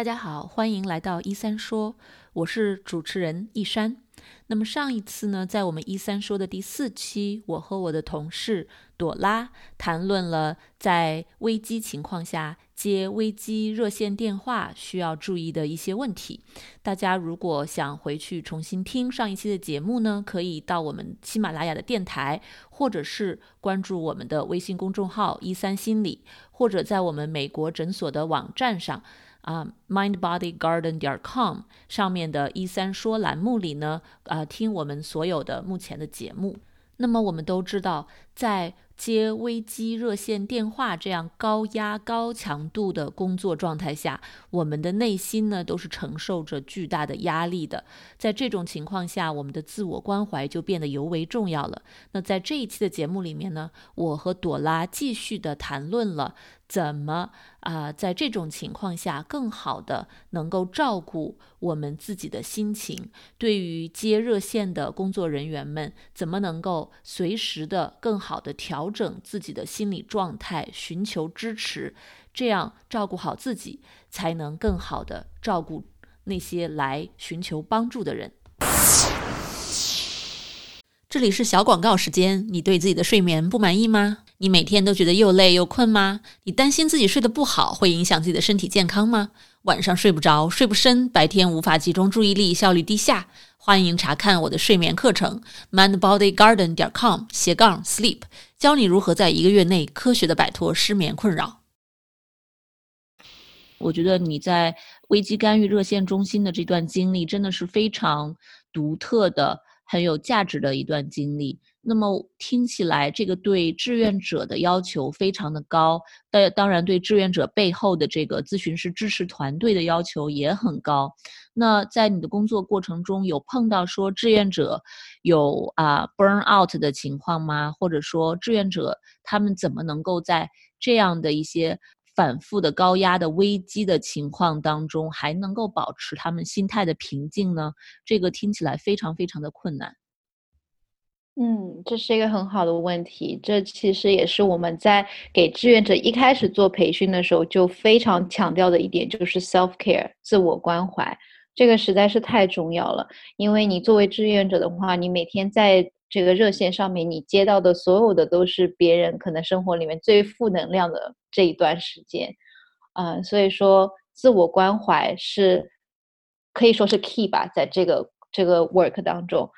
大家好，欢迎来到一三说，我是主持人一山。那么上一次呢，在我们一三说的第四期，我和我的同事朵拉谈论了在危机情况下接危机热线电话需要注意的一些问题。大家如果想回去重新听上一期的节目呢，可以到我们喜马拉雅的电台，或者是关注我们的微信公众号一三心理，或者在我们美国诊所的网站上。啊，mindbodygarden 点 com 上面的“一三说”栏目里呢，啊，听我们所有的目前的节目。那么我们都知道，在接危机热线电话这样高压、高强度的工作状态下，我们的内心呢都是承受着巨大的压力的。在这种情况下，我们的自我关怀就变得尤为重要了。那在这一期的节目里面呢，我和朵拉继续的谈论了。怎么啊，在这种情况下，更好的能够照顾我们自己的心情？对于接热线的工作人员们，怎么能够随时的更好的调整自己的心理状态，寻求支持，这样照顾好自己，才能更好的照顾那些来寻求帮助的人。这里是小广告时间，你对自己的睡眠不满意吗？你每天都觉得又累又困吗？你担心自己睡得不好会影响自己的身体健康吗？晚上睡不着，睡不深，白天无法集中注意力，效率低下？欢迎查看我的睡眠课程，mindbodygarden 点 com 斜杠 sleep，教你如何在一个月内科学的摆脱失眠困扰。我觉得你在危机干预热线中心的这段经历真的是非常独特的、很有价值的一段经历。那么听起来，这个对志愿者的要求非常的高，但当然对志愿者背后的这个咨询师支持团队的要求也很高。那在你的工作过程中，有碰到说志愿者有啊 burn out 的情况吗？或者说志愿者他们怎么能够在这样的一些反复的高压的危机的情况当中，还能够保持他们心态的平静呢？这个听起来非常非常的困难。嗯，这是一个很好的问题。这其实也是我们在给志愿者一开始做培训的时候就非常强调的一点，就是 self care 自我关怀。这个实在是太重要了，因为你作为志愿者的话，你每天在这个热线上面，你接到的所有的都是别人可能生活里面最负能量的这一段时间。嗯，所以说自我关怀是可以说是 key 吧，在这个这个 work 当中。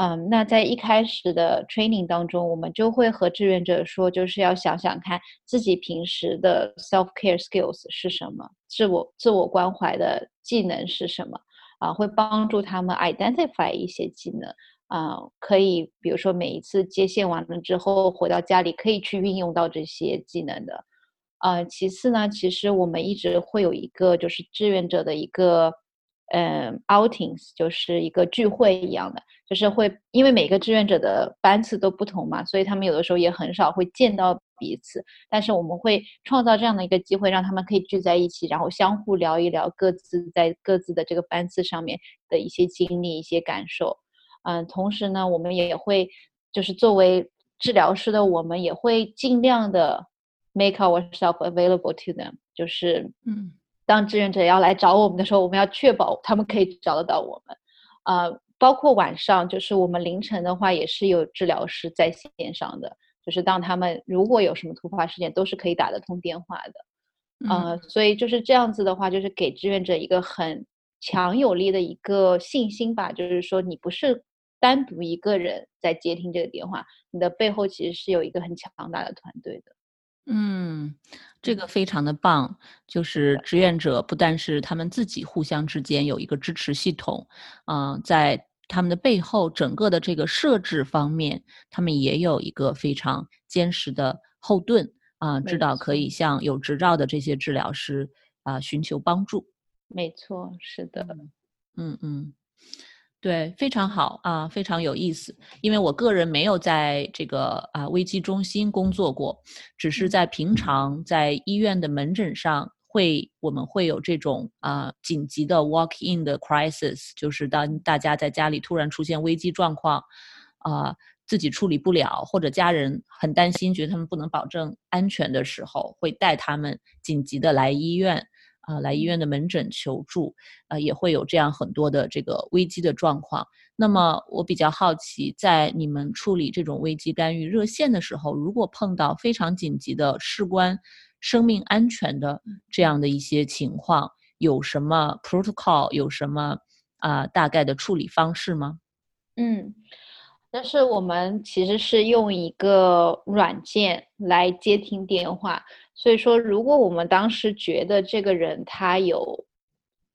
嗯，那在一开始的 training 当中，我们就会和志愿者说，就是要想想看自己平时的 self care skills 是什么，自我自我关怀的技能是什么啊，会帮助他们 identify 一些技能啊，可以比如说每一次接线完了之后回到家里可以去运用到这些技能的啊。其次呢，其实我们一直会有一个就是志愿者的一个。嗯，outings 就是一个聚会一样的，就是会因为每个志愿者的班次都不同嘛，所以他们有的时候也很少会见到彼此。但是我们会创造这样的一个机会，让他们可以聚在一起，然后相互聊一聊各自在各自的这个班次上面的一些经历、一些感受。嗯，同时呢，我们也会就是作为治疗师的，我们也会尽量的 make ourselves available to them，就是嗯。当志愿者要来找我们的时候，我们要确保他们可以找得到我们，啊，包括晚上，就是我们凌晨的话也是有治疗师在线上的，就是当他们如果有什么突发事件，都是可以打得通电话的，啊，所以就是这样子的话，就是给志愿者一个很强有力的一个信心吧，就是说你不是单独一个人在接听这个电话，你的背后其实是有一个很强大的团队的。嗯，这个非常的棒，就是志愿者不但是他们自己互相之间有一个支持系统，啊，在他们的背后整个的这个设置方面，他们也有一个非常坚实的后盾啊，知道可以向有执照的这些治疗师啊寻求帮助。没错，是的，嗯嗯。对，非常好啊，非常有意思。因为我个人没有在这个啊危机中心工作过，只是在平常在医院的门诊上会，我们会有这种啊紧急的 walk in 的 crisis，就是当大家在家里突然出现危机状况，啊自己处理不了，或者家人很担心，觉得他们不能保证安全的时候，会带他们紧急的来医院。啊来医院的门诊求助，啊也会有这样很多的这个危机的状况。那么我比较好奇，在你们处理这种危机干预热线的时候，如果碰到非常紧急的事关生命安全的这样的一些情况，有什么 protocol，有什么啊大概的处理方式吗？嗯。但是我们其实是用一个软件来接听电话，所以说如果我们当时觉得这个人他有，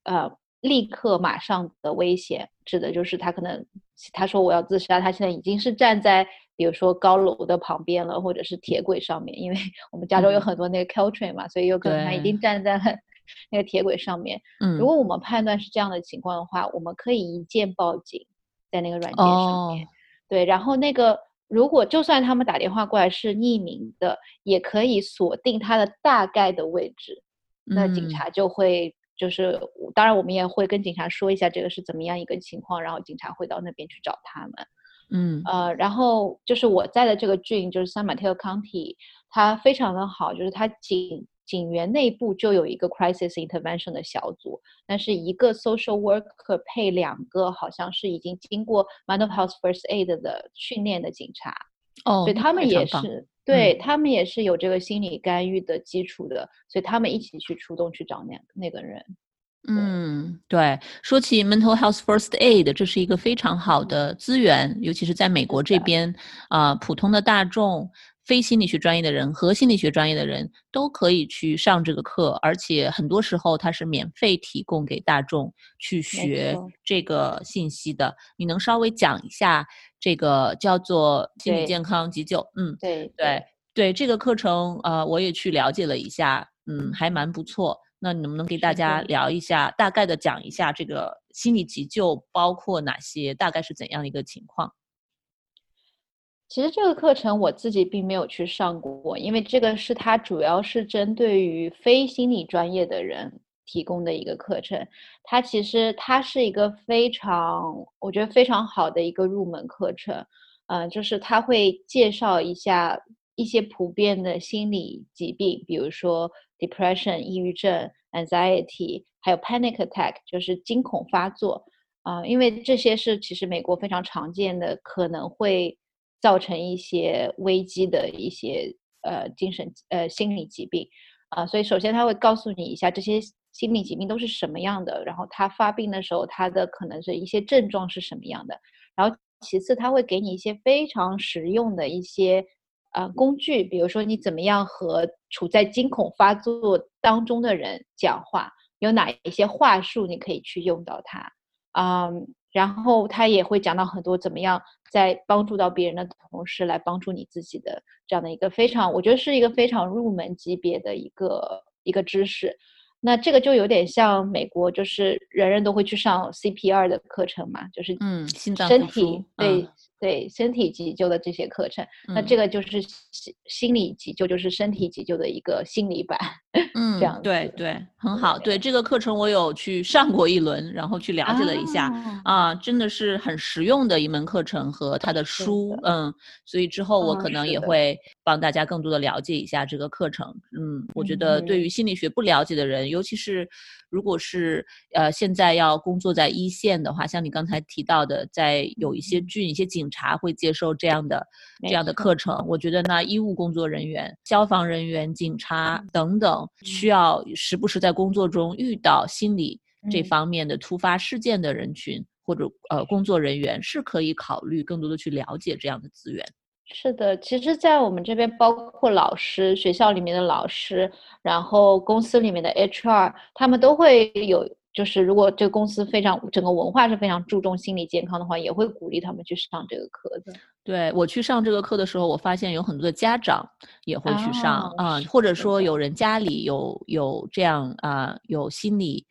呃，立刻马上的危险，指的就是他可能他说我要自杀，他现在已经是站在比如说高楼的旁边了，或者是铁轨上面，因为 我们加州有很多那个 Caltrain 嘛，所以有可能他已经站在了 那个铁轨上面。嗯，如果我们判断是这样的情况的话，我们可以一键报警，在那个软件上面。对，然后那个如果就算他们打电话过来是匿名的，也可以锁定他的大概的位置，那警察就会就是，当然我们也会跟警察说一下这个是怎么样一个情况，然后警察会到那边去找他们。嗯，呃，然后就是我在的这个郡就是 San Mateo County，它非常的好，就是它警。警员内部就有一个 crisis intervention 的小组，但是一个 social worker 配两个，好像是已经经过 mental health first aid 的训练的警察，哦，所以他们也是，对他们也是有这个心理干预的基础的，所以他们一起去出动去找那那个人。嗯，对，说起 mental health first aid，这是一个非常好的资源，尤其是在美国这边啊，普通的大众。非心理学专业的人和心理学专业的人都可以去上这个课，而且很多时候它是免费提供给大众去学这个信息的。你能稍微讲一下这个叫做心理健康急救？嗯，对对对，这个课程呃，我也去了解了一下，嗯，还蛮不错。那你能不能给大家聊一下，大概的讲一下这个心理急救包括哪些，大概是怎样的一个情况？其实这个课程我自己并没有去上过，因为这个是它主要是针对于非心理专业的人提供的一个课程。它其实它是一个非常，我觉得非常好的一个入门课程。嗯，就是它会介绍一下一些普遍的心理疾病，比如说 depression 抑郁症、anxiety，还有 panic attack 就是惊恐发作。啊，因为这些是其实美国非常常见的，可能会。造成一些危机的一些呃精神呃心理疾病啊，所以首先他会告诉你一下这些心理疾病都是什么样的，然后他发病的时候他的可能是一些症状是什么样的，然后其次他会给你一些非常实用的一些呃工具，比如说你怎么样和处在惊恐发作当中的人讲话，有哪一些话术你可以去用到它啊。然后他也会讲到很多怎么样在帮助到别人的同时来帮助你自己的这样的一个非常，我觉得是一个非常入门级别的一个一个知识。那这个就有点像美国，就是人人都会去上 CPR 的课程嘛，就是嗯，心脏身体对。对身体急救的这些课程，那这个就是心心理急救，就是身体急救的一个心理版。嗯，这样对对，很好。对这个课程我有去上过一轮，然后去了解了一下啊，真的是很实用的一门课程和他的书。嗯，所以之后我可能也会帮大家更多的了解一下这个课程。嗯，我觉得对于心理学不了解的人，尤其是。如果是呃现在要工作在一线的话，像你刚才提到的，在有一些郡、一些警察会接受这样的这样的课程。我觉得呢，医务工作人员、消防人员、警察等等，需要时不时在工作中遇到心理这方面的突发事件的人群或者呃工作人员，是可以考虑更多的去了解这样的资源。是的，其实，在我们这边，包括老师、学校里面的老师，然后公司里面的 HR，他们都会有，就是如果这个公司非常整个文化是非常注重心理健康的话，也会鼓励他们去上这个课的。对我去上这个课的时候，我发现有很多的家长也会去上啊，或者说有人家里有有这样啊有心理。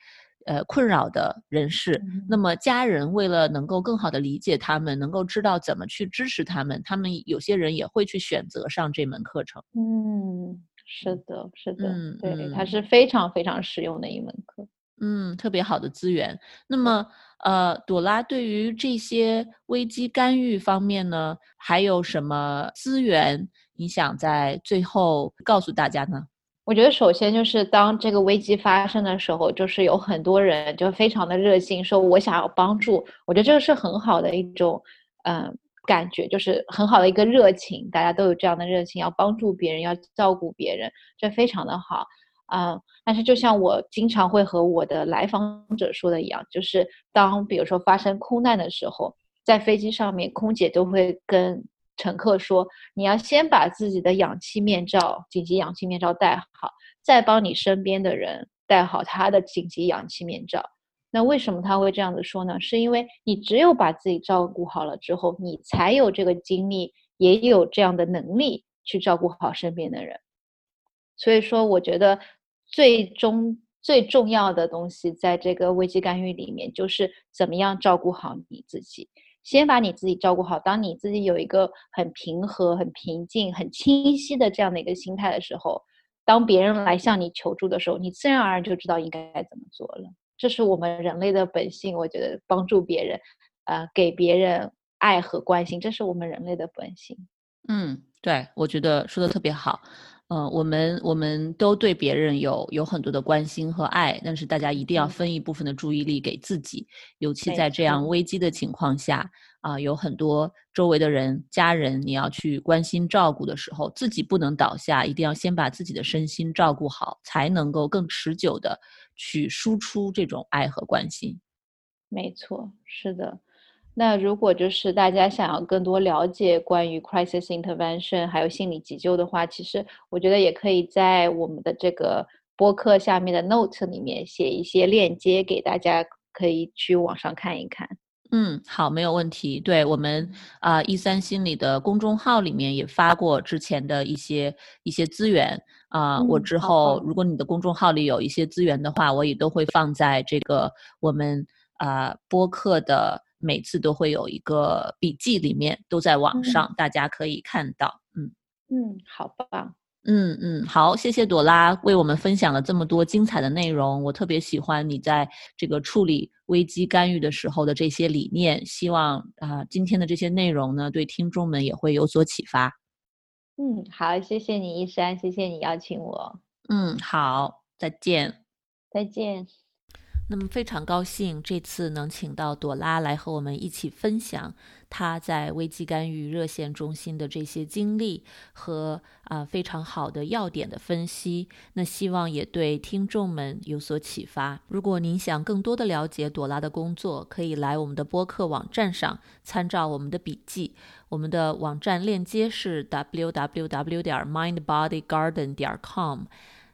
呃，困扰的人士，那么家人为了能够更好的理解他们，能够知道怎么去支持他们，他们有些人也会去选择上这门课程。嗯，是的，是的，对，它是非常非常实用的一门课。嗯，特别好的资源。那么，呃，朵拉对于这些危机干预方面呢，还有什么资源？你想在最后告诉大家呢？我觉得首先就是当这个危机发生的时候，就是有很多人就非常的热心，说我想要帮助。我觉得这个是很好的一种，嗯，感觉，就是很好的一个热情，大家都有这样的热情，要帮助别人，要照顾别人，这非常的好，啊。但是就像我经常会和我的来访者说的一样，就是当比如说发生空难的时候，在飞机上面，空姐都会跟。乘客说：“你要先把自己的氧气面罩、紧急氧气面罩戴好，再帮你身边的人戴好他的紧急氧气面罩。”那为什么他会这样子说呢？是因为你只有把自己照顾好了之后，你才有这个精力，也有这样的能力去照顾好身边的人。所以说，我觉得最终最重要的东西，在这个危机干预里面，就是怎么样照顾好你自己。先把你自己照顾好。当你自己有一个很平和、很平静、很清晰的这样的一个心态的时候，当别人来向你求助的时候，你自然而然就知道应该怎么做了。这是我们人类的本性。我觉得帮助别人，呃，给别人爱和关心，这是我们人类的本性。嗯，对，我觉得说的特别好。嗯，我们我们都对别人有有很多的关心和爱，但是大家一定要分一部分的注意力给自己，尤其在这样危机的情况下啊，有很多周围的人、家人你要去关心照顾的时候，自己不能倒下，一定要先把自己的身心照顾好，才能够更持久的去输出这种爱和关心。没错，是的。那如果就是大家想要更多了解关于 crisis intervention 还有心理急救的话，其实我觉得也可以在我们的这个播客下面的 note 里面写一些链接给大家，可以去网上看一看。嗯，好，没有问题。对我们啊，一三心理的公众号里面也发过之前的一些一些资源啊。我之后如果你的公众号里有一些资源的话，我也都会放在这个我们啊播客的。每次都会有一个笔记，里面都在网上，大家可以看到。嗯嗯，好棒。嗯嗯，好，谢谢朵拉为我们分享了这么多精彩的内容。我特别喜欢你在这个处理危机干预的时候的这些理念。希望啊，今天的这些内容呢，对听众们也会有所启发。嗯，好，谢谢你，一山，谢谢你邀请我。嗯，好，再见。再见。那么非常高兴这次能请到朵拉来和我们一起分享她在危机干预热线中心的这些经历和啊非常好的要点的分析。那希望也对听众们有所启发。如果您想更多的了解朵拉的工作，可以来我们的播客网站上参照我们的笔记。我们的网站链接是 www 点 mindbodygarden 点 com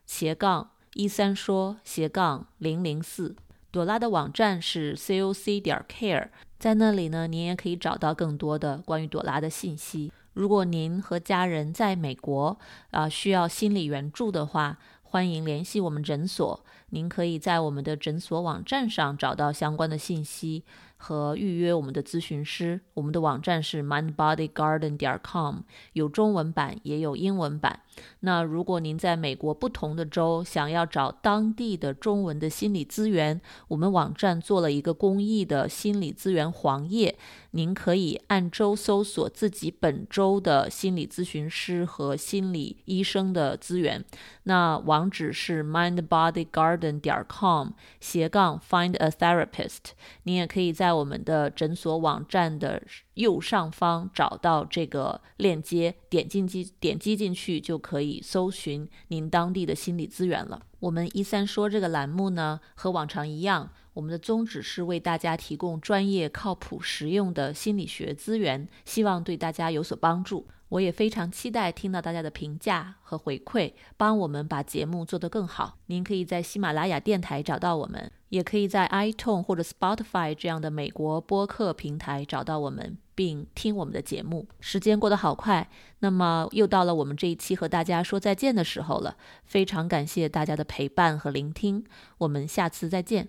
斜杠。一三说斜杠零零四，朵拉的网站是 c o c 点 care，在那里呢，您也可以找到更多的关于朵拉的信息。如果您和家人在美国啊需要心理援助的话，欢迎联系我们诊所。您可以在我们的诊所网站上找到相关的信息。和预约我们的咨询师，我们的网站是 mindbodygarden 点 com，有中文版也有英文版。那如果您在美国不同的州想要找当地的中文的心理资源，我们网站做了一个公益的心理资源黄页，您可以按州搜索自己本州的心理咨询师和心理医生的资源。那网址是 mindbodygarden 点 com 斜杠 find a therapist，您也可以在在我们的诊所网站的右上方找到这个链接，点进去点击进去就可以搜寻您当地的心理资源了。我们一三说这个栏目呢，和往常一样，我们的宗旨是为大家提供专业、靠谱、实用的心理学资源，希望对大家有所帮助。我也非常期待听到大家的评价和回馈，帮我们把节目做得更好。您可以在喜马拉雅电台找到我们，也可以在 iTunes 或者 Spotify 这样的美国播客平台找到我们，并听我们的节目。时间过得好快，那么又到了我们这一期和大家说再见的时候了。非常感谢大家的陪伴和聆听，我们下次再见。